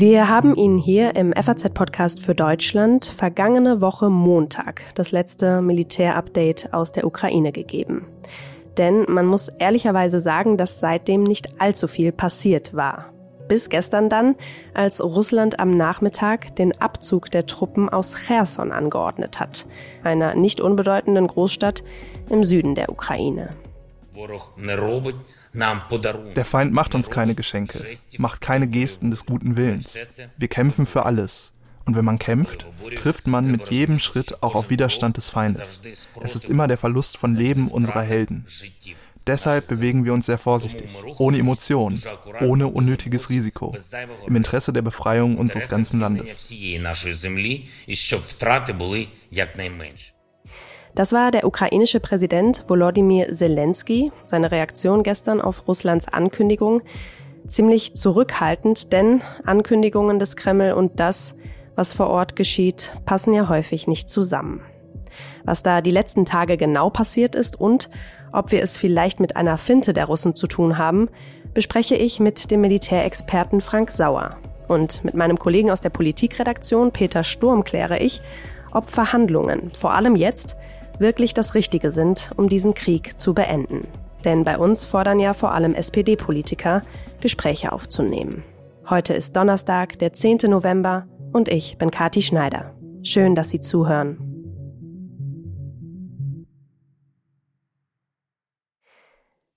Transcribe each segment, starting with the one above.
Wir haben Ihnen hier im FAZ-Podcast für Deutschland vergangene Woche Montag das letzte Militärupdate aus der Ukraine gegeben. Denn man muss ehrlicherweise sagen, dass seitdem nicht allzu viel passiert war. Bis gestern dann, als Russland am Nachmittag den Abzug der Truppen aus Cherson angeordnet hat, einer nicht unbedeutenden Großstadt im Süden der Ukraine. Der Feind macht uns keine Geschenke, macht keine Gesten des guten Willens. Wir kämpfen für alles. Und wenn man kämpft, trifft man mit jedem Schritt auch auf Widerstand des Feindes. Es ist immer der Verlust von Leben unserer Helden. Deshalb bewegen wir uns sehr vorsichtig, ohne Emotionen, ohne unnötiges Risiko, im Interesse der Befreiung unseres ganzen Landes. Das war der ukrainische Präsident Volodymyr Zelensky. Seine Reaktion gestern auf Russlands Ankündigung ziemlich zurückhaltend, denn Ankündigungen des Kreml und das, was vor Ort geschieht, passen ja häufig nicht zusammen. Was da die letzten Tage genau passiert ist und ob wir es vielleicht mit einer Finte der Russen zu tun haben, bespreche ich mit dem Militärexperten Frank Sauer. Und mit meinem Kollegen aus der Politikredaktion Peter Sturm kläre ich, ob Verhandlungen, vor allem jetzt, wirklich das Richtige sind, um diesen Krieg zu beenden. Denn bei uns fordern ja vor allem SPD-Politiker, Gespräche aufzunehmen. Heute ist Donnerstag, der 10. November und ich bin Kati Schneider. Schön, dass Sie zuhören.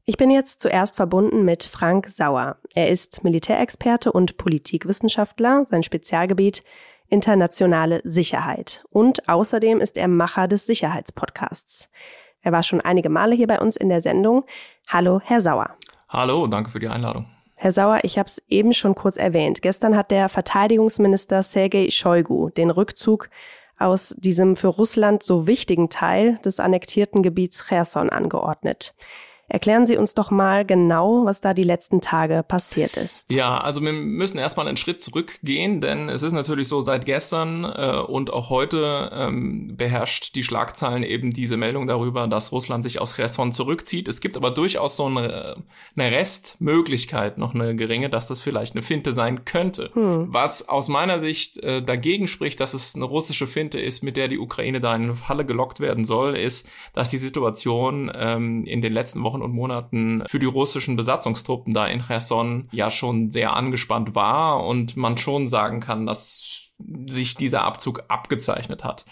Ich bin jetzt zuerst verbunden mit Frank Sauer. Er ist Militärexperte und Politikwissenschaftler. Sein Spezialgebiet internationale Sicherheit. Und außerdem ist er Macher des Sicherheitspodcasts. Er war schon einige Male hier bei uns in der Sendung. Hallo, Herr Sauer. Hallo, danke für die Einladung. Herr Sauer, ich habe es eben schon kurz erwähnt. Gestern hat der Verteidigungsminister Sergei Shoigu den Rückzug aus diesem für Russland so wichtigen Teil des annektierten Gebiets Cherson angeordnet. Erklären Sie uns doch mal genau, was da die letzten Tage passiert ist. Ja, also wir müssen erstmal einen Schritt zurückgehen, denn es ist natürlich so, seit gestern äh, und auch heute ähm, beherrscht die Schlagzeilen eben diese Meldung darüber, dass Russland sich aus Cherson zurückzieht. Es gibt aber durchaus so eine, eine Restmöglichkeit, noch eine geringe, dass das vielleicht eine Finte sein könnte. Hm. Was aus meiner Sicht äh, dagegen spricht, dass es eine russische Finte ist, mit der die Ukraine da in eine Falle gelockt werden soll, ist, dass die Situation ähm, in den letzten Wochen Wochen und Monaten für die russischen Besatzungstruppen da in Cherson ja schon sehr angespannt war und man schon sagen kann, dass sich dieser Abzug abgezeichnet hat.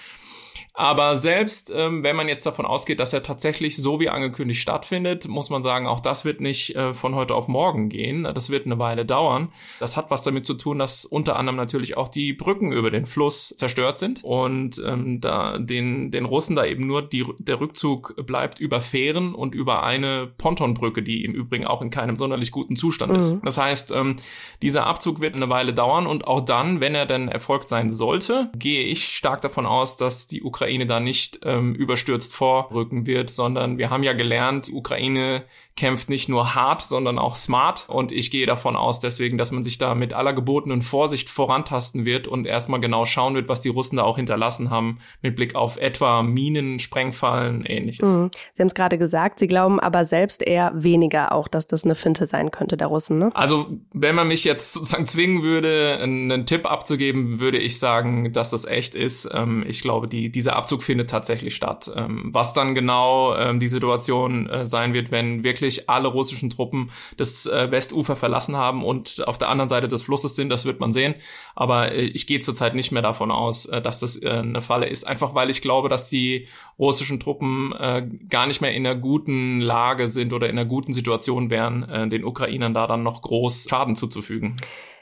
Aber selbst ähm, wenn man jetzt davon ausgeht, dass er tatsächlich so wie angekündigt stattfindet, muss man sagen, auch das wird nicht äh, von heute auf morgen gehen. Das wird eine Weile dauern. Das hat was damit zu tun, dass unter anderem natürlich auch die Brücken über den Fluss zerstört sind und ähm, da den, den Russen da eben nur die, der Rückzug bleibt über Fähren und über eine Pontonbrücke, die im Übrigen auch in keinem sonderlich guten Zustand ist. Mhm. Das heißt, ähm, dieser Abzug wird eine Weile dauern und auch dann, wenn er denn erfolgt sein sollte, gehe ich stark davon aus, dass die Ukraine Ukraine da nicht ähm, überstürzt vorrücken wird, sondern wir haben ja gelernt, die Ukraine kämpft nicht nur hart, sondern auch smart. Und ich gehe davon aus deswegen, dass man sich da mit aller gebotenen Vorsicht vorantasten wird und erstmal genau schauen wird, was die Russen da auch hinterlassen haben, mit Blick auf etwa Minen, Sprengfallen, ähnliches. Mhm. Sie haben es gerade gesagt, Sie glauben aber selbst eher weniger auch, dass das eine Finte sein könnte der Russen, ne? Also, wenn man mich jetzt sozusagen zwingen würde, einen Tipp abzugeben, würde ich sagen, dass das echt ist. Ähm, ich glaube, die, dieser Abzug findet tatsächlich statt. Ähm, was dann genau ähm, die Situation äh, sein wird, wenn wirklich alle russischen Truppen das äh, Westufer verlassen haben und auf der anderen Seite des Flusses sind, das wird man sehen. Aber äh, ich gehe zurzeit nicht mehr davon aus, äh, dass das äh, eine Falle ist, einfach weil ich glaube, dass die russischen Truppen äh, gar nicht mehr in einer guten Lage sind oder in einer guten Situation wären, den Ukrainern da dann noch groß Schaden zuzufügen.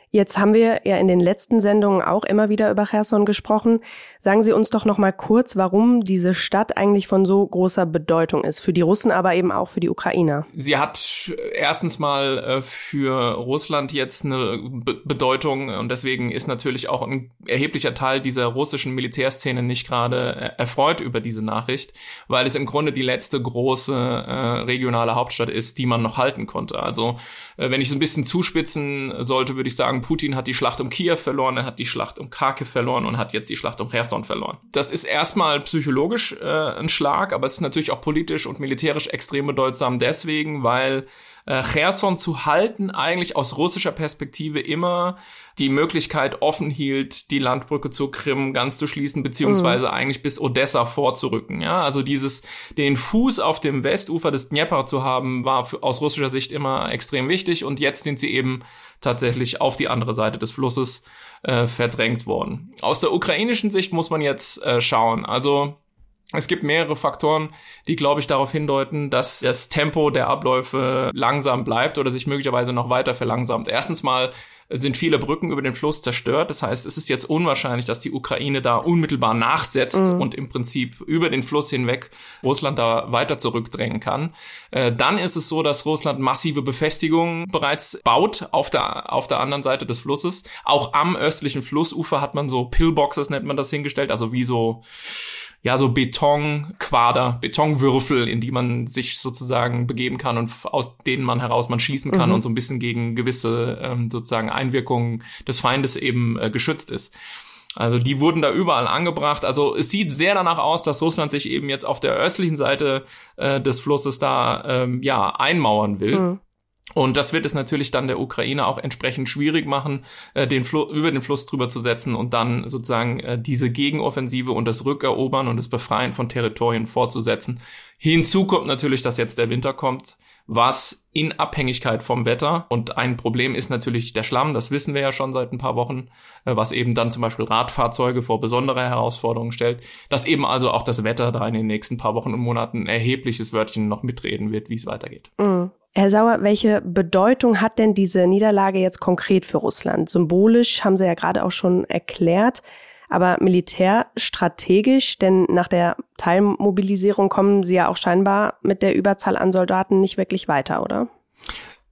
Jetzt haben wir ja in den letzten Sendungen auch immer wieder über Cherson gesprochen. Sagen Sie uns doch noch mal kurz, warum diese Stadt eigentlich von so großer Bedeutung ist für die Russen, aber eben auch für die Ukrainer. Sie hat erstens mal äh, für Russland jetzt eine Bedeutung und deswegen ist natürlich auch ein erheblicher Teil dieser russischen Militärszene nicht gerade äh, erfreut über diese Nachricht, weil es im Grunde die letzte große äh, regionale Hauptstadt ist, die man noch halten konnte. Also wenn ich es ein bisschen zuspitzen sollte, würde ich sagen, sagen, Putin hat die Schlacht um Kiew verloren, er hat die Schlacht um Kharkiv verloren und hat jetzt die Schlacht um Cherson verloren. Das ist erstmal psychologisch äh, ein Schlag, aber es ist natürlich auch politisch und militärisch extrem bedeutsam deswegen, weil äh, Cherson zu halten eigentlich aus russischer Perspektive immer die Möglichkeit offen hielt, die Landbrücke zur Krim ganz zu schließen, beziehungsweise mhm. eigentlich bis Odessa vorzurücken. Ja, also dieses, den Fuß auf dem Westufer des Dnieper zu haben, war für, aus russischer Sicht immer extrem wichtig und jetzt sind sie eben tatsächlich auf die andere Seite des Flusses äh, verdrängt worden. Aus der ukrainischen Sicht muss man jetzt äh, schauen. Also es gibt mehrere Faktoren, die, glaube ich, darauf hindeuten, dass das Tempo der Abläufe langsam bleibt oder sich möglicherweise noch weiter verlangsamt. Erstens mal sind viele Brücken über den Fluss zerstört. Das heißt, es ist jetzt unwahrscheinlich, dass die Ukraine da unmittelbar nachsetzt mhm. und im Prinzip über den Fluss hinweg Russland da weiter zurückdrängen kann. Äh, dann ist es so, dass Russland massive Befestigungen bereits baut auf der, auf der anderen Seite des Flusses. Auch am östlichen Flussufer hat man so Pillboxes, nennt man das hingestellt, also wie so ja, so Betonquader, Betonwürfel, in die man sich sozusagen begeben kann und aus denen man heraus man schießen kann mhm. und so ein bisschen gegen gewisse ähm, sozusagen Einwirkungen des Feindes eben äh, geschützt ist. Also die wurden da überall angebracht. Also es sieht sehr danach aus, dass Russland sich eben jetzt auf der östlichen Seite äh, des Flusses da ähm, ja einmauern will. Mhm. Und das wird es natürlich dann der Ukraine auch entsprechend schwierig machen, äh, den Fl über den Fluss drüber zu setzen und dann sozusagen äh, diese Gegenoffensive und das Rückerobern und das Befreien von Territorien fortzusetzen. Hinzu kommt natürlich, dass jetzt der Winter kommt, was in Abhängigkeit vom Wetter und ein Problem ist natürlich der Schlamm, das wissen wir ja schon seit ein paar Wochen, äh, was eben dann zum Beispiel Radfahrzeuge vor besondere Herausforderungen stellt, dass eben also auch das Wetter da in den nächsten paar Wochen und Monaten ein erhebliches Wörtchen noch mitreden wird, wie es weitergeht. Mhm. Herr Sauer, welche Bedeutung hat denn diese Niederlage jetzt konkret für Russland? Symbolisch haben Sie ja gerade auch schon erklärt, aber militärstrategisch, denn nach der Teilmobilisierung kommen Sie ja auch scheinbar mit der Überzahl an Soldaten nicht wirklich weiter, oder?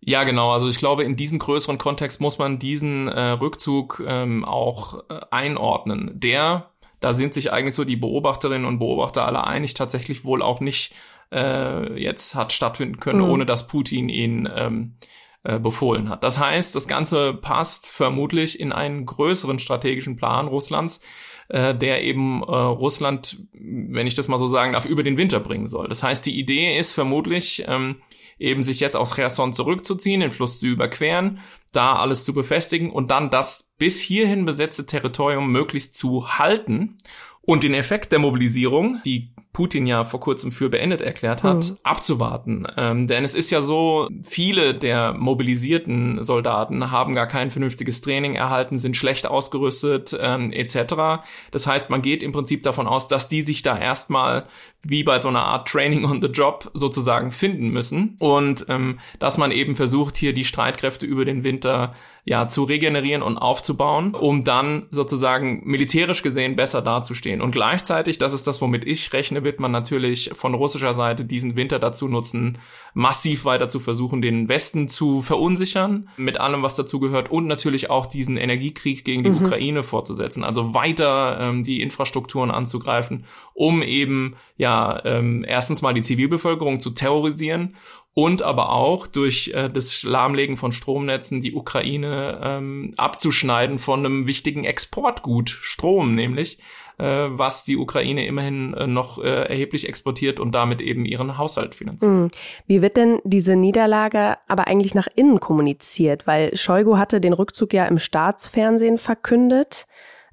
Ja, genau. Also ich glaube, in diesem größeren Kontext muss man diesen äh, Rückzug ähm, auch äh, einordnen. Der, da sind sich eigentlich so die Beobachterinnen und Beobachter alle einig, tatsächlich wohl auch nicht äh, jetzt hat stattfinden können, mhm. ohne dass Putin ihn ähm, äh, befohlen hat. Das heißt, das Ganze passt vermutlich in einen größeren strategischen Plan Russlands, äh, der eben äh, Russland, wenn ich das mal so sagen darf, über den Winter bringen soll. Das heißt, die Idee ist vermutlich, ähm, eben sich jetzt aus Cherson zurückzuziehen, den Fluss zu überqueren, da alles zu befestigen und dann das bis hierhin besetzte Territorium möglichst zu halten und den Effekt der Mobilisierung, die Putin ja vor kurzem für beendet erklärt hat, mhm. abzuwarten. Ähm, denn es ist ja so, viele der mobilisierten Soldaten haben gar kein vernünftiges Training erhalten, sind schlecht ausgerüstet ähm, etc. Das heißt, man geht im Prinzip davon aus, dass die sich da erstmal wie bei so einer Art Training on the Job sozusagen finden müssen und ähm, dass man eben versucht, hier die Streitkräfte über den Winter ja zu regenerieren und aufzubauen, um dann sozusagen militärisch gesehen besser dazustehen. Und gleichzeitig, das ist das, womit ich rechne, wird man natürlich von russischer Seite diesen Winter dazu nutzen, massiv weiter zu versuchen, den Westen zu verunsichern, mit allem, was dazu gehört, und natürlich auch diesen Energiekrieg gegen die mhm. Ukraine fortzusetzen. Also weiter ähm, die Infrastrukturen anzugreifen, um eben ja ähm, erstens mal die Zivilbevölkerung zu terrorisieren und aber auch durch äh, das Lahmlegen von Stromnetzen die Ukraine ähm, abzuschneiden von einem wichtigen Exportgut Strom, nämlich äh, was die Ukraine immerhin äh, noch äh, erheblich exportiert und damit eben ihren Haushalt finanziert. Mhm. Wie wird denn diese Niederlage aber eigentlich nach innen kommuniziert? Weil Shoigu hatte den Rückzug ja im Staatsfernsehen verkündet.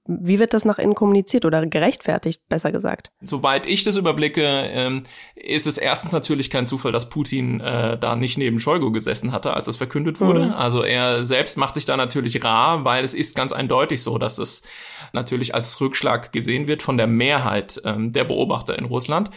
Wie wird das nach innen kommuniziert oder gerechtfertigt, besser gesagt? Soweit ich das überblicke, ähm, ist es erstens natürlich kein Zufall, dass Putin äh, da nicht neben Shoigu gesessen hatte, als es verkündet wurde. Mhm. Also er selbst macht sich da natürlich rar, weil es ist ganz eindeutig so, dass es natürlich als Rückschlag gesehen wird von der Mehrheit ähm, der Beobachter in Russland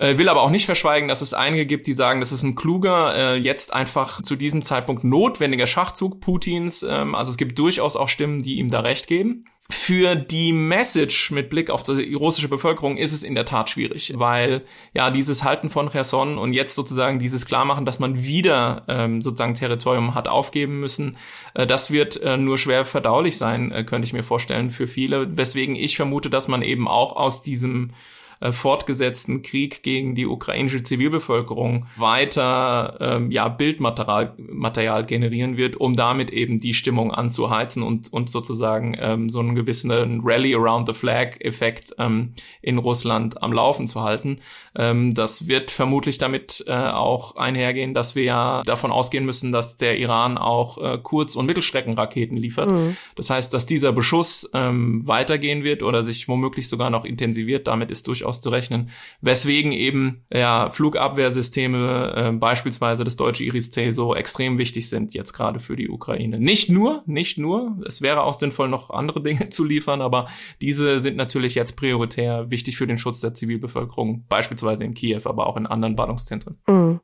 äh, will aber auch nicht verschweigen, dass es einige gibt, die sagen, das ist ein kluger, äh, jetzt einfach zu diesem Zeitpunkt notwendiger Schachzug Putins. Ähm, also es gibt durchaus auch Stimmen, die ihm da recht geben. Für die Message mit Blick auf die russische Bevölkerung ist es in der Tat schwierig, weil ja dieses Halten von Cherson und jetzt sozusagen dieses Klarmachen, dass man wieder ähm, sozusagen Territorium hat aufgeben müssen, äh, das wird äh, nur schwer verdaulich sein, äh, könnte ich mir vorstellen für viele. Weswegen ich vermute, dass man eben auch aus diesem äh, fortgesetzten Krieg gegen die ukrainische Zivilbevölkerung weiter ähm, ja, Bildmaterial Material generieren wird, um damit eben die Stimmung anzuheizen und, und sozusagen ähm, so einen gewissen Rally around the Flag-Effekt ähm, in Russland am Laufen zu halten. Ähm, das wird vermutlich damit äh, auch einhergehen, dass wir ja davon ausgehen müssen, dass der Iran auch äh, Kurz- und Mittelstreckenraketen liefert. Mhm. Das heißt, dass dieser Beschuss ähm, weitergehen wird oder sich womöglich sogar noch intensiviert. Damit ist durchaus zu rechnen. Weswegen eben ja, Flugabwehrsysteme, äh, beispielsweise das deutsche Iris-T, so extrem wichtig sind jetzt gerade für die Ukraine. Nicht nur, nicht nur. Es wäre auch sinnvoll, noch andere Dinge zu liefern, aber diese sind natürlich jetzt prioritär wichtig für den Schutz der Zivilbevölkerung, beispielsweise in Kiew, aber auch in anderen Ballungszentren. Mhm.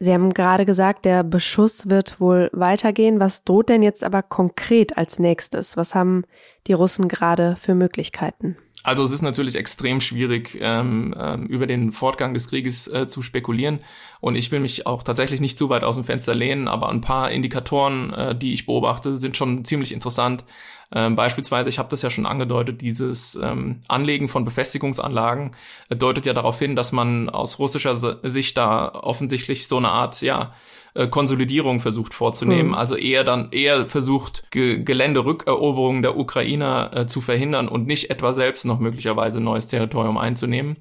Sie haben gerade gesagt, der Beschuss wird wohl weitergehen. Was droht denn jetzt aber konkret als nächstes? Was haben die Russen gerade für Möglichkeiten? Also es ist natürlich extrem schwierig, ähm, ähm, über den Fortgang des Krieges äh, zu spekulieren. Und ich will mich auch tatsächlich nicht zu weit aus dem Fenster lehnen, aber ein paar Indikatoren, äh, die ich beobachte, sind schon ziemlich interessant. Ähm, beispielsweise, ich habe das ja schon angedeutet, dieses ähm, Anlegen von Befestigungsanlagen äh, deutet ja darauf hin, dass man aus russischer Sicht da offensichtlich so eine Art, ja, äh, Konsolidierung versucht vorzunehmen, mhm. also eher dann eher versucht, Ge Geländerückeroberungen der Ukrainer äh, zu verhindern und nicht etwa selbst noch möglicherweise neues Territorium einzunehmen.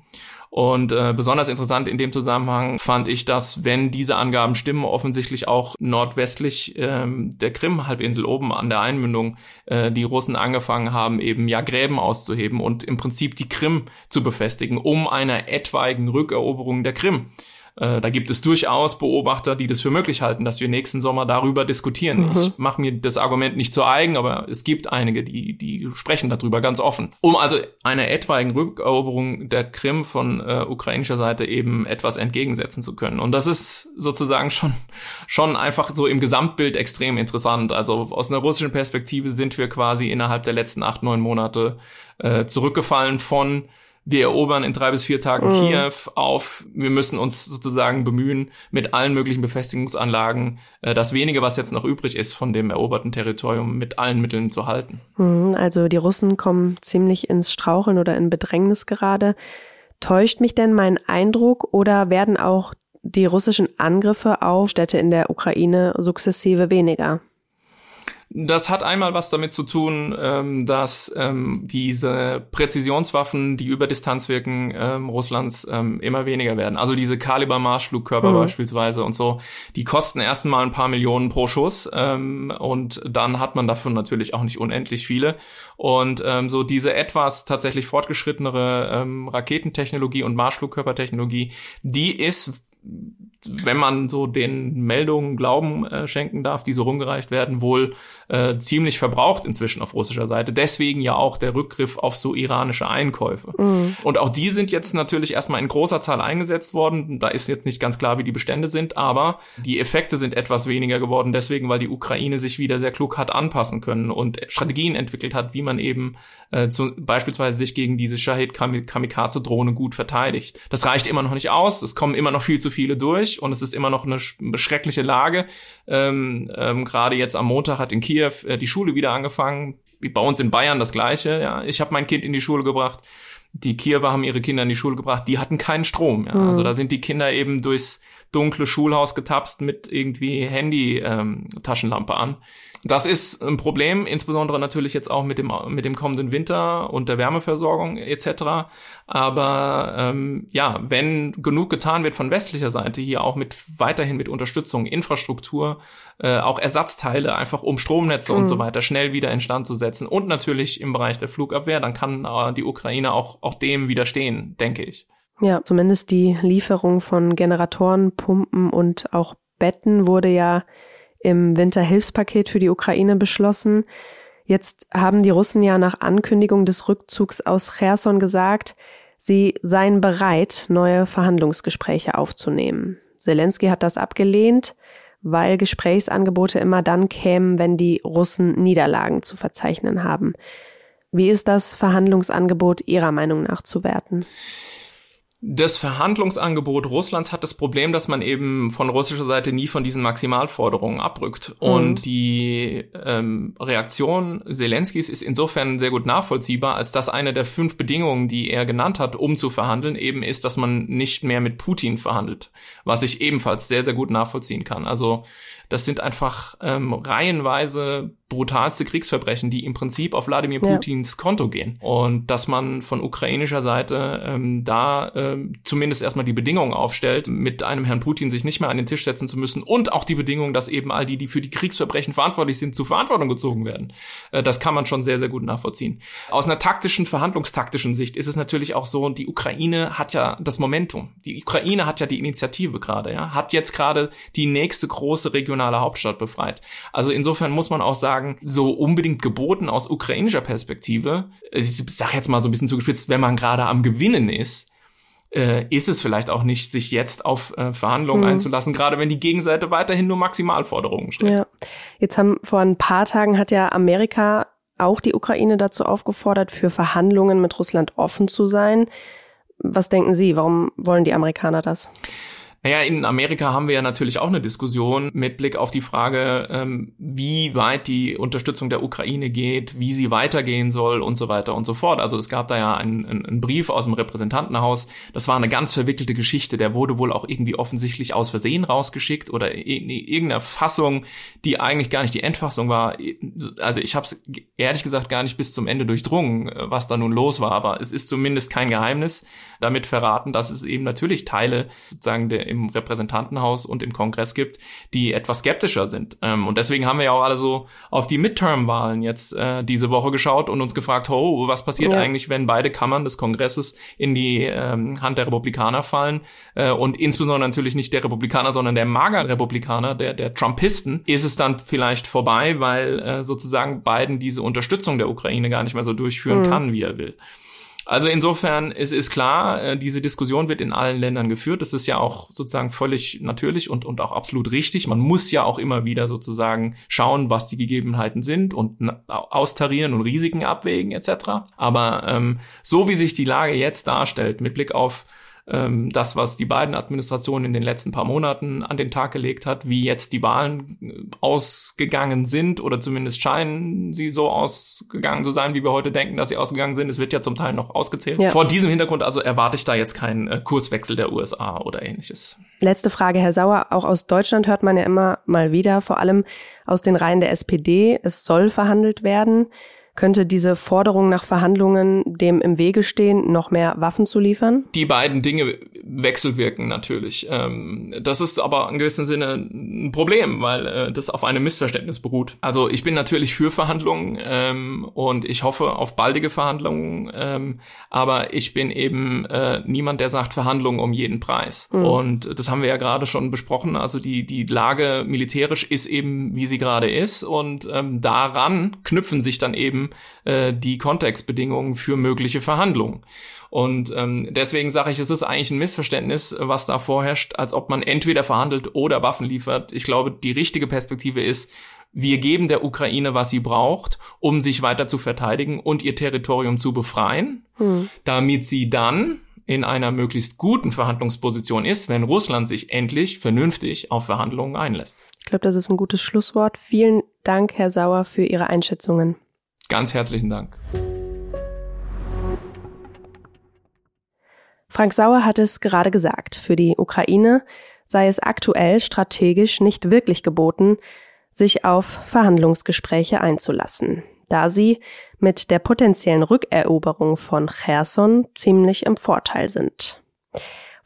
Und äh, besonders interessant in dem Zusammenhang fand ich, dass wenn diese Angaben stimmen, offensichtlich auch nordwestlich ähm, der Krim-Halbinsel oben an der Einmündung äh, die Russen angefangen haben, eben ja Gräben auszuheben und im Prinzip die Krim zu befestigen, um einer etwaigen Rückeroberung der Krim äh, da gibt es durchaus Beobachter, die das für möglich halten, dass wir nächsten Sommer darüber diskutieren. Mhm. Ich mache mir das Argument nicht zu eigen, aber es gibt einige, die, die sprechen darüber ganz offen. Um also einer etwaigen Rückeroberung der Krim von äh, ukrainischer Seite eben etwas entgegensetzen zu können. Und das ist sozusagen schon, schon einfach so im Gesamtbild extrem interessant. Also aus einer russischen Perspektive sind wir quasi innerhalb der letzten acht, neun Monate äh, zurückgefallen von wir erobern in drei bis vier Tagen mhm. Kiew auf. Wir müssen uns sozusagen bemühen, mit allen möglichen Befestigungsanlagen äh, das wenige, was jetzt noch übrig ist von dem eroberten Territorium, mit allen Mitteln zu halten. Mhm, also die Russen kommen ziemlich ins Straucheln oder in Bedrängnis gerade. Täuscht mich denn mein Eindruck oder werden auch die russischen Angriffe auf Städte in der Ukraine sukzessive weniger? Das hat einmal was damit zu tun, ähm, dass ähm, diese Präzisionswaffen, die über Distanz wirken, ähm, Russlands ähm, immer weniger werden. Also diese Kaliber-Marschflugkörper mhm. beispielsweise und so, die kosten erst mal ein paar Millionen pro Schuss ähm, und dann hat man davon natürlich auch nicht unendlich viele. Und ähm, so diese etwas tatsächlich fortgeschrittenere Raketentechnologie und Marschflugkörpertechnologie, die ist wenn man so den Meldungen Glauben äh, schenken darf, die so rumgereicht werden, wohl äh, ziemlich verbraucht inzwischen auf russischer Seite. Deswegen ja auch der Rückgriff auf so iranische Einkäufe. Mhm. Und auch die sind jetzt natürlich erstmal in großer Zahl eingesetzt worden. Da ist jetzt nicht ganz klar, wie die Bestände sind, aber die Effekte sind etwas weniger geworden, deswegen, weil die Ukraine sich wieder sehr klug hat anpassen können und Strategien entwickelt hat, wie man eben äh, zu, beispielsweise sich gegen diese Shahid Kamikaze-Drohne gut verteidigt. Das reicht immer noch nicht aus. Es kommen immer noch viel zu viele durch und es ist immer noch eine schreckliche Lage. Ähm, ähm, Gerade jetzt am Montag hat in Kiew äh, die Schule wieder angefangen. Wie bei uns in Bayern das Gleiche. Ja, ich habe mein Kind in die Schule gebracht. Die Kiewer haben ihre Kinder in die Schule gebracht. Die hatten keinen Strom. Ja. Mhm. Also da sind die Kinder eben durchs dunkle Schulhaus getapst mit irgendwie Handy-Taschenlampe ähm, an. Das ist ein Problem, insbesondere natürlich jetzt auch mit dem, mit dem kommenden Winter und der Wärmeversorgung etc. Aber ähm, ja, wenn genug getan wird von westlicher Seite, hier auch mit weiterhin mit Unterstützung, Infrastruktur, äh, auch Ersatzteile, einfach um Stromnetze mhm. und so mhm. weiter schnell wieder instand zu setzen und natürlich im Bereich der Flugabwehr, dann kann äh, die Ukraine auch, auch dem widerstehen, denke ich. Ja, zumindest die Lieferung von Generatoren, Pumpen und auch Betten wurde ja im Winterhilfspaket für die Ukraine beschlossen. Jetzt haben die Russen ja nach Ankündigung des Rückzugs aus Cherson gesagt, sie seien bereit, neue Verhandlungsgespräche aufzunehmen. Zelensky hat das abgelehnt, weil Gesprächsangebote immer dann kämen, wenn die Russen Niederlagen zu verzeichnen haben. Wie ist das Verhandlungsangebot Ihrer Meinung nach zu werten? Das Verhandlungsangebot Russlands hat das Problem, dass man eben von russischer Seite nie von diesen Maximalforderungen abrückt. Mhm. Und die ähm, Reaktion Zelenskis ist insofern sehr gut nachvollziehbar, als dass eine der fünf Bedingungen, die er genannt hat, um zu verhandeln, eben ist, dass man nicht mehr mit Putin verhandelt. Was ich ebenfalls sehr, sehr gut nachvollziehen kann. Also das sind einfach ähm, reihenweise brutalste Kriegsverbrechen, die im Prinzip auf Wladimir Putins ja. Konto gehen. Und dass man von ukrainischer Seite ähm, da ähm, zumindest erstmal die Bedingungen aufstellt, mit einem Herrn Putin sich nicht mehr an den Tisch setzen zu müssen und auch die Bedingung, dass eben all die, die für die Kriegsverbrechen verantwortlich sind, zur Verantwortung gezogen werden. Äh, das kann man schon sehr, sehr gut nachvollziehen. Aus einer taktischen, verhandlungstaktischen Sicht ist es natürlich auch so, die Ukraine hat ja das Momentum. Die Ukraine hat ja die Initiative gerade, ja, hat jetzt gerade die nächste große regionale Hauptstadt befreit. Also insofern muss man auch sagen, so unbedingt geboten aus ukrainischer Perspektive. Ich sage jetzt mal so ein bisschen zugespitzt, wenn man gerade am Gewinnen ist, äh, ist es vielleicht auch nicht, sich jetzt auf äh, Verhandlungen hm. einzulassen, gerade wenn die Gegenseite weiterhin nur Maximalforderungen stellt. Ja. Jetzt haben vor ein paar Tagen hat ja Amerika auch die Ukraine dazu aufgefordert, für Verhandlungen mit Russland offen zu sein. Was denken Sie, warum wollen die Amerikaner das? Naja, in Amerika haben wir ja natürlich auch eine Diskussion mit Blick auf die Frage, ähm, wie weit die Unterstützung der Ukraine geht, wie sie weitergehen soll und so weiter und so fort. Also es gab da ja einen, einen Brief aus dem Repräsentantenhaus. Das war eine ganz verwickelte Geschichte. Der wurde wohl auch irgendwie offensichtlich aus Versehen rausgeschickt oder in irgendeiner Fassung, die eigentlich gar nicht die Endfassung war. Also ich habe es ehrlich gesagt gar nicht bis zum Ende durchdrungen, was da nun los war. Aber es ist zumindest kein Geheimnis damit verraten, dass es eben natürlich Teile sozusagen der im Repräsentantenhaus und im Kongress gibt, die etwas skeptischer sind. Ähm, und deswegen haben wir ja auch alle so auf die Midterm-Wahlen jetzt äh, diese Woche geschaut und uns gefragt, oh, was passiert ja. eigentlich, wenn beide Kammern des Kongresses in die ähm, Hand der Republikaner fallen äh, und insbesondere natürlich nicht der Republikaner, sondern der Mager-Republikaner, der, der Trumpisten, ist es dann vielleicht vorbei, weil äh, sozusagen Biden diese Unterstützung der Ukraine gar nicht mehr so durchführen mhm. kann, wie er will. Also insofern es ist klar, äh, diese Diskussion wird in allen Ländern geführt. Das ist ja auch sozusagen völlig natürlich und, und auch absolut richtig. Man muss ja auch immer wieder sozusagen schauen, was die Gegebenheiten sind und austarieren und Risiken abwägen etc. Aber ähm, so wie sich die Lage jetzt darstellt, mit Blick auf ähm, das, was die beiden Administrationen in den letzten paar Monaten an den Tag gelegt hat, wie jetzt die Wahlen äh, ausgegangen sind oder zumindest scheinen sie so ausgegangen zu sein, wie wir heute denken, dass sie ausgegangen sind. Es wird ja zum Teil noch ausgezählt. Ja. Vor diesem Hintergrund also erwarte ich da jetzt keinen äh, Kurswechsel der USA oder ähnliches. Letzte Frage, Herr Sauer. Auch aus Deutschland hört man ja immer mal wieder, vor allem aus den Reihen der SPD, es soll verhandelt werden. Könnte diese Forderung nach Verhandlungen dem im Wege stehen, noch mehr Waffen zu liefern? Die beiden Dinge wechselwirken natürlich. Ähm, das ist aber in gewissem Sinne ein Problem, weil äh, das auf einem Missverständnis beruht. Also ich bin natürlich für Verhandlungen ähm, und ich hoffe auf baldige Verhandlungen, ähm, aber ich bin eben äh, niemand, der sagt Verhandlungen um jeden Preis. Mhm. Und das haben wir ja gerade schon besprochen. Also die, die Lage militärisch ist eben, wie sie gerade ist und daran knüpfen sich dann eben äh, die Kontextbedingungen für mögliche Verhandlungen. Und ähm, deswegen sage ich, es ist eigentlich ein Missverständnis, was da vorherrscht, als ob man entweder verhandelt oder Waffen liefert. Ich glaube, die richtige Perspektive ist, wir geben der Ukraine, was sie braucht, um sich weiter zu verteidigen und ihr Territorium zu befreien, hm. damit sie dann in einer möglichst guten Verhandlungsposition ist, wenn Russland sich endlich vernünftig auf Verhandlungen einlässt. Ich glaube, das ist ein gutes Schlusswort. Vielen Dank, Herr Sauer, für Ihre Einschätzungen. Ganz herzlichen Dank. Frank Sauer hat es gerade gesagt, für die Ukraine sei es aktuell strategisch nicht wirklich geboten, sich auf Verhandlungsgespräche einzulassen, da sie mit der potenziellen Rückeroberung von Cherson ziemlich im Vorteil sind.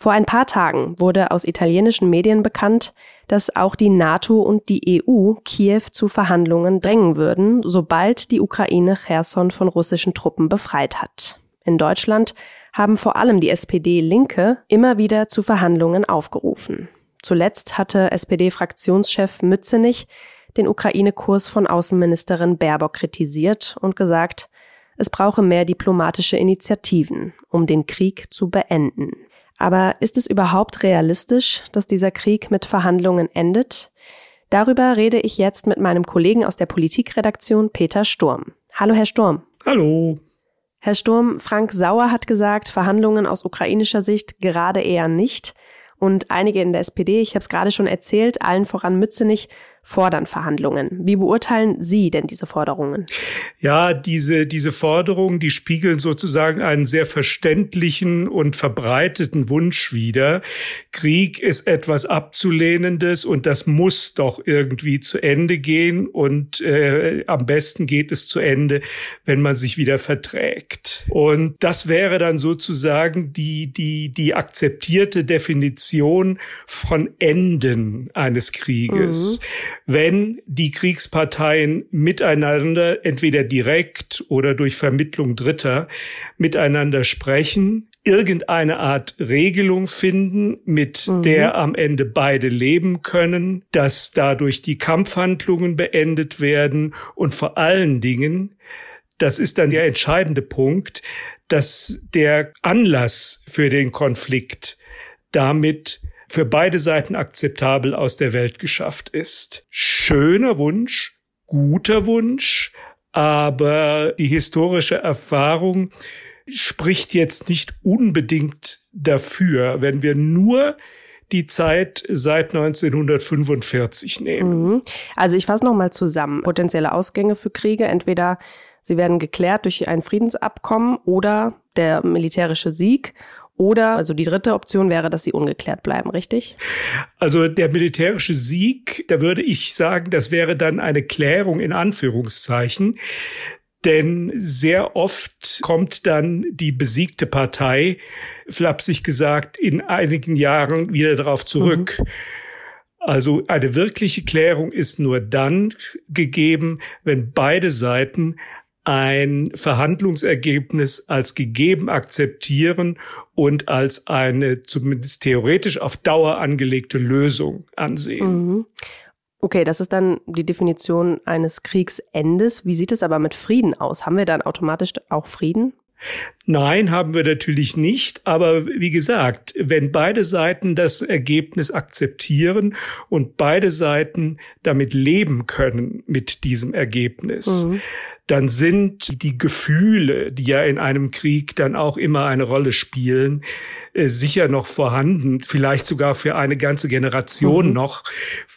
Vor ein paar Tagen wurde aus italienischen Medien bekannt, dass auch die NATO und die EU Kiew zu Verhandlungen drängen würden, sobald die Ukraine Cherson von russischen Truppen befreit hat. In Deutschland haben vor allem die SPD-Linke immer wieder zu Verhandlungen aufgerufen. Zuletzt hatte SPD-Fraktionschef Mützenich den Ukraine-Kurs von Außenministerin Baerbock kritisiert und gesagt, es brauche mehr diplomatische Initiativen, um den Krieg zu beenden. Aber ist es überhaupt realistisch, dass dieser Krieg mit Verhandlungen endet? Darüber rede ich jetzt mit meinem Kollegen aus der Politikredaktion Peter Sturm. Hallo, Herr Sturm. Hallo. Herr Sturm, Frank Sauer hat gesagt, Verhandlungen aus ukrainischer Sicht gerade eher nicht. Und einige in der SPD, ich habe es gerade schon erzählt, allen voran Mützenich, fordern Verhandlungen. Wie beurteilen Sie denn diese Forderungen? Ja, diese, diese Forderungen, die spiegeln sozusagen einen sehr verständlichen und verbreiteten Wunsch wider. Krieg ist etwas Abzulehnendes und das muss doch irgendwie zu Ende gehen und äh, am besten geht es zu Ende, wenn man sich wieder verträgt. Und das wäre dann sozusagen die, die, die akzeptierte Definition von Enden eines Krieges. Mhm wenn die Kriegsparteien miteinander, entweder direkt oder durch Vermittlung Dritter, miteinander sprechen, irgendeine Art Regelung finden, mit mhm. der am Ende beide leben können, dass dadurch die Kampfhandlungen beendet werden und vor allen Dingen, das ist dann der entscheidende Punkt, dass der Anlass für den Konflikt damit für beide Seiten akzeptabel aus der Welt geschafft ist. Schöner Wunsch, guter Wunsch, aber die historische Erfahrung spricht jetzt nicht unbedingt dafür, wenn wir nur die Zeit seit 1945 nehmen. Mhm. Also ich fasse nochmal zusammen. Potenzielle Ausgänge für Kriege, entweder sie werden geklärt durch ein Friedensabkommen oder der militärische Sieg oder, also die dritte Option wäre, dass sie ungeklärt bleiben, richtig? Also der militärische Sieg, da würde ich sagen, das wäre dann eine Klärung in Anführungszeichen. Denn sehr oft kommt dann die besiegte Partei, flapsig gesagt, in einigen Jahren wieder darauf zurück. Mhm. Also eine wirkliche Klärung ist nur dann gegeben, wenn beide Seiten ein Verhandlungsergebnis als gegeben akzeptieren und als eine zumindest theoretisch auf Dauer angelegte Lösung ansehen. Mhm. Okay, das ist dann die Definition eines Kriegsendes. Wie sieht es aber mit Frieden aus? Haben wir dann automatisch auch Frieden? Nein, haben wir natürlich nicht. Aber wie gesagt, wenn beide Seiten das Ergebnis akzeptieren und beide Seiten damit leben können mit diesem Ergebnis, mhm dann sind die Gefühle, die ja in einem Krieg dann auch immer eine Rolle spielen, äh, sicher noch vorhanden, vielleicht sogar für eine ganze Generation mhm. noch.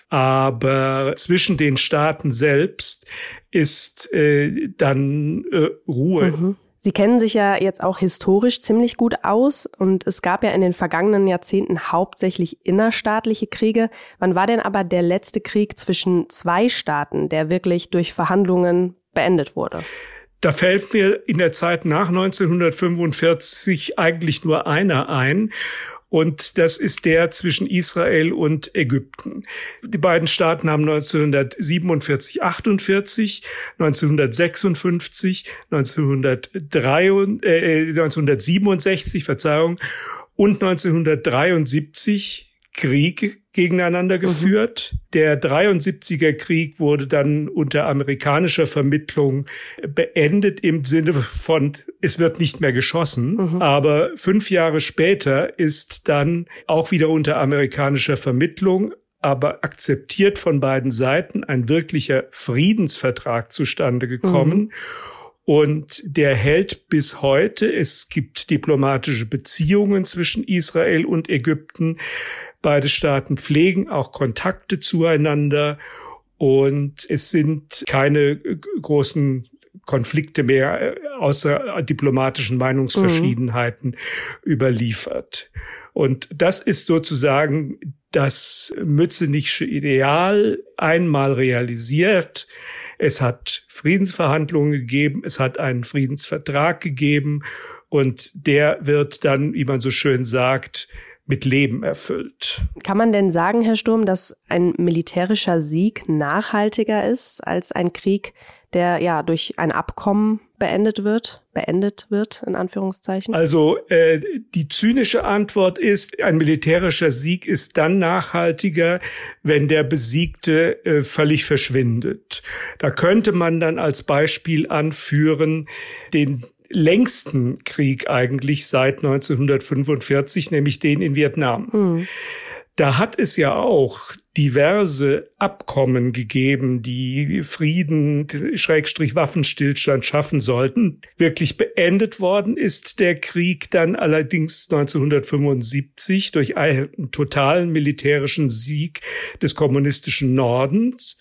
Aber zwischen den Staaten selbst ist äh, dann äh, Ruhe. Mhm. Sie kennen sich ja jetzt auch historisch ziemlich gut aus und es gab ja in den vergangenen Jahrzehnten hauptsächlich innerstaatliche Kriege. Wann war denn aber der letzte Krieg zwischen zwei Staaten, der wirklich durch Verhandlungen beendet wurde? Da fällt mir in der Zeit nach 1945 eigentlich nur einer ein. Und das ist der zwischen Israel und Ägypten. Die beiden Staaten haben 1947, 48, 1956, 1963, äh, 1967, Verzeihung, und 1973 Krieg gegeneinander mhm. geführt. Mhm. Der 73er Krieg wurde dann unter amerikanischer Vermittlung beendet im Sinne von, es wird nicht mehr geschossen. Mhm. Aber fünf Jahre später ist dann auch wieder unter amerikanischer Vermittlung aber akzeptiert von beiden Seiten ein wirklicher Friedensvertrag zustande gekommen. Mhm. Und der hält bis heute. Es gibt diplomatische Beziehungen zwischen Israel und Ägypten. Beide Staaten pflegen auch Kontakte zueinander und es sind keine großen Konflikte mehr äh, außer diplomatischen Meinungsverschiedenheiten mhm. überliefert. Und das ist sozusagen das Mützenichsche Ideal einmal realisiert. Es hat Friedensverhandlungen gegeben, es hat einen Friedensvertrag gegeben und der wird dann, wie man so schön sagt, mit Leben erfüllt. Kann man denn sagen, Herr Sturm, dass ein militärischer Sieg nachhaltiger ist als ein Krieg, der ja durch ein Abkommen beendet wird, beendet wird, in Anführungszeichen? Also äh, die zynische Antwort ist, ein militärischer Sieg ist dann nachhaltiger, wenn der Besiegte äh, völlig verschwindet. Da könnte man dann als Beispiel anführen den längsten Krieg eigentlich seit 1945, nämlich den in Vietnam. Mhm. Da hat es ja auch diverse Abkommen gegeben, die Frieden, Schrägstrich Waffenstillstand schaffen sollten. Wirklich beendet worden ist der Krieg dann allerdings 1975 durch einen totalen militärischen Sieg des kommunistischen Nordens.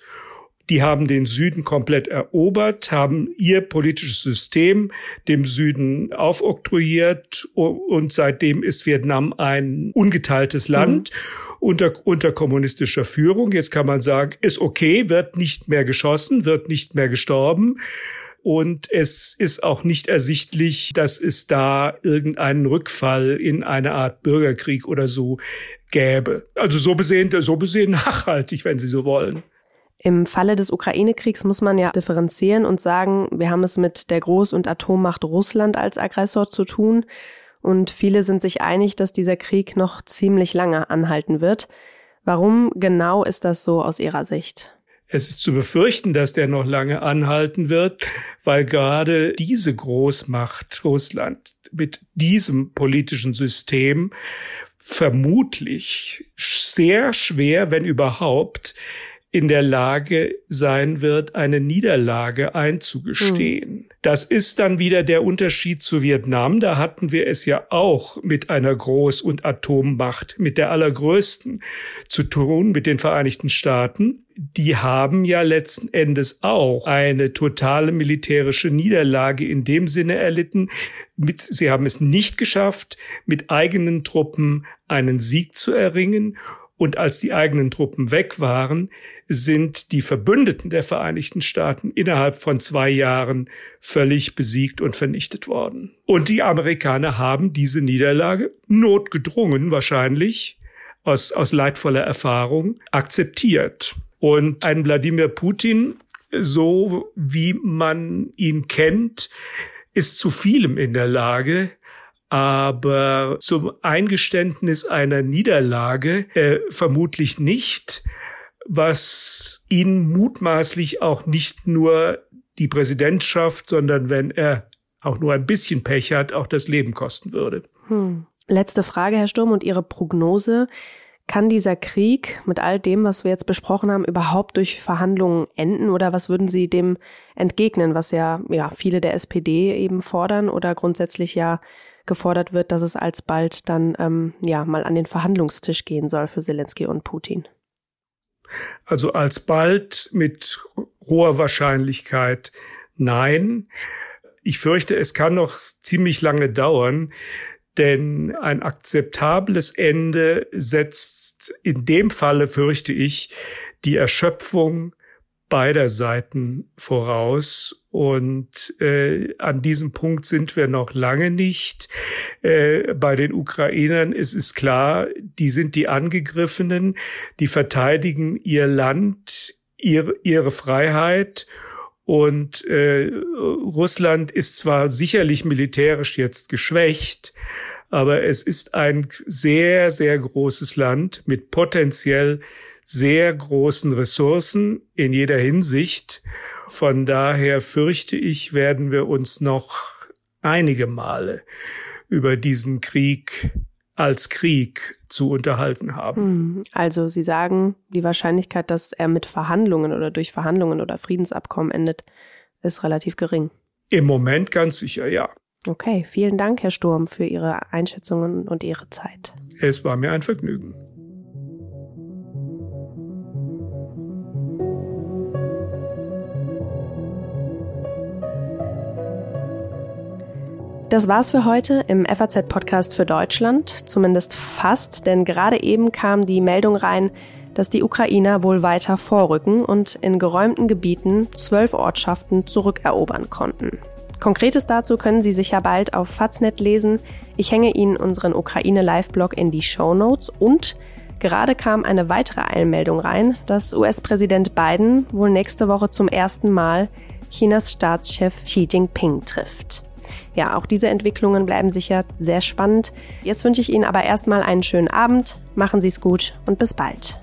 Die haben den Süden komplett erobert, haben ihr politisches System dem Süden aufoktroyiert und seitdem ist Vietnam ein ungeteiltes Land mhm. unter, unter kommunistischer Führung. Jetzt kann man sagen, ist okay, wird nicht mehr geschossen, wird nicht mehr gestorben. Und es ist auch nicht ersichtlich, dass es da irgendeinen Rückfall in eine Art Bürgerkrieg oder so gäbe. Also so besehen, so besehen nachhaltig, wenn Sie so wollen. Im Falle des Ukraine-Kriegs muss man ja differenzieren und sagen, wir haben es mit der Groß- und Atommacht Russland als Aggressor zu tun. Und viele sind sich einig, dass dieser Krieg noch ziemlich lange anhalten wird. Warum genau ist das so aus Ihrer Sicht? Es ist zu befürchten, dass der noch lange anhalten wird, weil gerade diese Großmacht Russland mit diesem politischen System vermutlich sehr schwer, wenn überhaupt, in der Lage sein wird, eine Niederlage einzugestehen. Mhm. Das ist dann wieder der Unterschied zu Vietnam. Da hatten wir es ja auch mit einer Groß- und Atommacht, mit der allergrößten zu tun, mit den Vereinigten Staaten. Die haben ja letzten Endes auch eine totale militärische Niederlage in dem Sinne erlitten. sie haben es nicht geschafft, mit eigenen Truppen einen Sieg zu erringen und als die eigenen Truppen weg waren, sind die Verbündeten der Vereinigten Staaten innerhalb von zwei Jahren völlig besiegt und vernichtet worden. Und die Amerikaner haben diese Niederlage notgedrungen wahrscheinlich aus, aus leidvoller Erfahrung akzeptiert. Und ein Wladimir Putin, so wie man ihn kennt, ist zu vielem in der Lage, aber zum Eingeständnis einer Niederlage äh, vermutlich nicht, was ihn mutmaßlich auch nicht nur die Präsidentschaft, sondern wenn er auch nur ein bisschen Pech hat, auch das Leben kosten würde. Hm. Letzte Frage, Herr Sturm, und Ihre Prognose. Kann dieser Krieg mit all dem, was wir jetzt besprochen haben, überhaupt durch Verhandlungen enden oder was würden Sie dem entgegnen, was ja, ja viele der SPD eben fordern oder grundsätzlich ja gefordert wird, dass es alsbald dann ähm, ja mal an den Verhandlungstisch gehen soll für Zelensky und Putin. Also alsbald mit hoher Wahrscheinlichkeit nein. Ich fürchte, es kann noch ziemlich lange dauern, denn ein akzeptables Ende setzt in dem Falle, fürchte ich, die Erschöpfung beider Seiten voraus. Und äh, an diesem Punkt sind wir noch lange nicht. Äh, bei den Ukrainern ist es klar, die sind die Angegriffenen, die verteidigen ihr Land, ihre, ihre Freiheit. Und äh, Russland ist zwar sicherlich militärisch jetzt geschwächt, aber es ist ein sehr, sehr großes Land mit potenziell sehr großen Ressourcen in jeder Hinsicht. Von daher fürchte ich, werden wir uns noch einige Male über diesen Krieg als Krieg zu unterhalten haben. Hm, also Sie sagen, die Wahrscheinlichkeit, dass er mit Verhandlungen oder durch Verhandlungen oder Friedensabkommen endet, ist relativ gering. Im Moment ganz sicher, ja. Okay, vielen Dank, Herr Sturm, für Ihre Einschätzungen und Ihre Zeit. Es war mir ein Vergnügen. Das war's für heute im FAZ-Podcast für Deutschland, zumindest fast, denn gerade eben kam die Meldung rein, dass die Ukrainer wohl weiter vorrücken und in geräumten Gebieten zwölf Ortschaften zurückerobern konnten. Konkretes dazu können Sie sicher bald auf Faznet lesen. Ich hänge Ihnen unseren Ukraine-Live-Blog in die Show Notes und gerade kam eine weitere Eilmeldung rein, dass US-Präsident Biden wohl nächste Woche zum ersten Mal Chinas Staatschef Xi Jinping trifft. Ja, auch diese Entwicklungen bleiben sicher sehr spannend. Jetzt wünsche ich Ihnen aber erstmal einen schönen Abend, machen Sie es gut und bis bald.